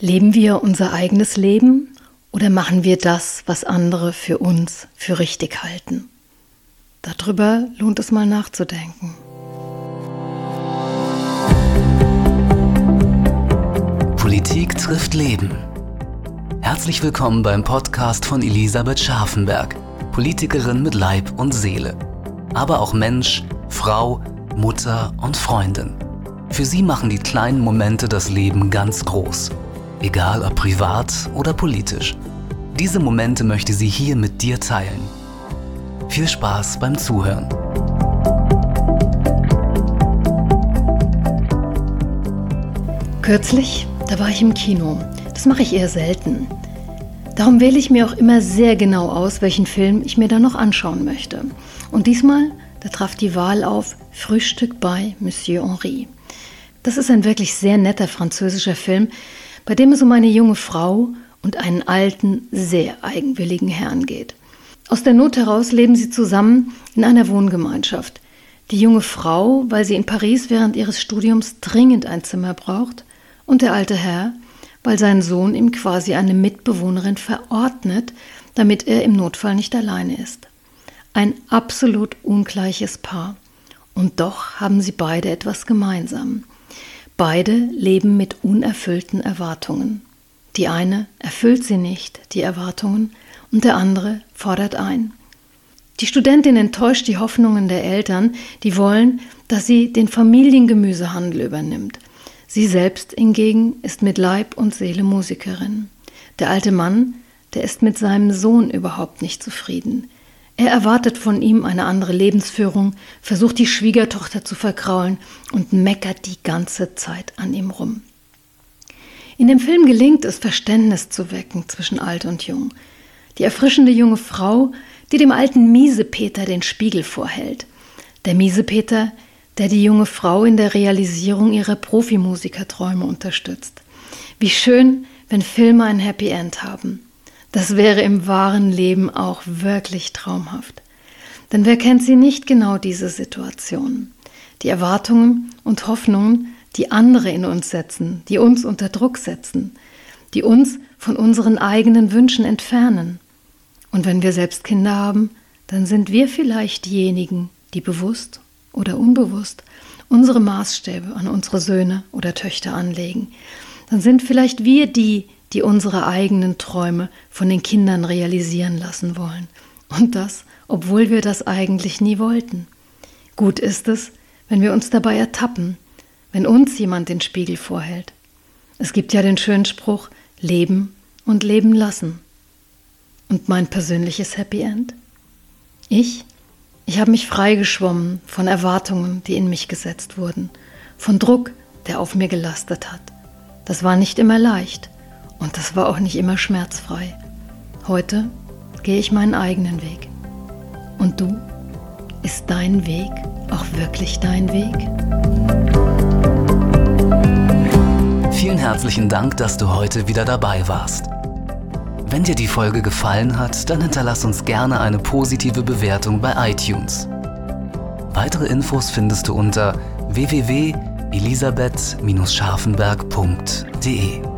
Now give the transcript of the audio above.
Leben wir unser eigenes Leben oder machen wir das, was andere für uns für richtig halten? Darüber lohnt es mal nachzudenken. Politik trifft Leben. Herzlich willkommen beim Podcast von Elisabeth Scharfenberg, Politikerin mit Leib und Seele, aber auch Mensch, Frau, Mutter und Freundin. Für sie machen die kleinen Momente das Leben ganz groß egal ob privat oder politisch. Diese Momente möchte sie hier mit dir teilen. Viel Spaß beim Zuhören. Kürzlich, da war ich im Kino. Das mache ich eher selten. Darum wähle ich mir auch immer sehr genau aus, welchen Film ich mir da noch anschauen möchte. Und diesmal, da traf die Wahl auf Frühstück bei Monsieur Henri. Das ist ein wirklich sehr netter französischer Film, bei dem es um eine junge Frau und einen alten, sehr eigenwilligen Herrn geht. Aus der Not heraus leben sie zusammen in einer Wohngemeinschaft. Die junge Frau, weil sie in Paris während ihres Studiums dringend ein Zimmer braucht, und der alte Herr, weil sein Sohn ihm quasi eine Mitbewohnerin verordnet, damit er im Notfall nicht alleine ist. Ein absolut ungleiches Paar. Und doch haben sie beide etwas gemeinsam. Beide leben mit unerfüllten Erwartungen. Die eine erfüllt sie nicht, die Erwartungen, und der andere fordert ein. Die Studentin enttäuscht die Hoffnungen der Eltern, die wollen, dass sie den Familiengemüsehandel übernimmt. Sie selbst hingegen ist mit Leib und Seele Musikerin. Der alte Mann, der ist mit seinem Sohn überhaupt nicht zufrieden. Er erwartet von ihm eine andere Lebensführung, versucht die Schwiegertochter zu verkraulen und meckert die ganze Zeit an ihm rum. In dem Film gelingt es, Verständnis zu wecken zwischen alt und jung. Die erfrischende junge Frau, die dem alten Miesepeter den Spiegel vorhält. Der Miesepeter, der die junge Frau in der Realisierung ihrer Profimusikerträume unterstützt. Wie schön, wenn Filme ein Happy End haben. Das wäre im wahren Leben auch wirklich traumhaft. Denn wer kennt sie nicht genau diese Situation? Die Erwartungen und Hoffnungen, die andere in uns setzen, die uns unter Druck setzen, die uns von unseren eigenen Wünschen entfernen. Und wenn wir selbst Kinder haben, dann sind wir vielleicht diejenigen, die bewusst oder unbewusst unsere Maßstäbe an unsere Söhne oder Töchter anlegen. Dann sind vielleicht wir die, die unsere eigenen Träume von den Kindern realisieren lassen wollen. Und das, obwohl wir das eigentlich nie wollten. Gut ist es, wenn wir uns dabei ertappen, wenn uns jemand den Spiegel vorhält. Es gibt ja den schönen Spruch, leben und leben lassen. Und mein persönliches Happy End? Ich? Ich habe mich freigeschwommen von Erwartungen, die in mich gesetzt wurden, von Druck, der auf mir gelastet hat. Das war nicht immer leicht. Und das war auch nicht immer schmerzfrei. Heute gehe ich meinen eigenen Weg. Und du? Ist dein Weg auch wirklich dein Weg? Vielen herzlichen Dank, dass du heute wieder dabei warst. Wenn dir die Folge gefallen hat, dann hinterlass uns gerne eine positive Bewertung bei iTunes. Weitere Infos findest du unter www.elisabeth-scharfenberg.de.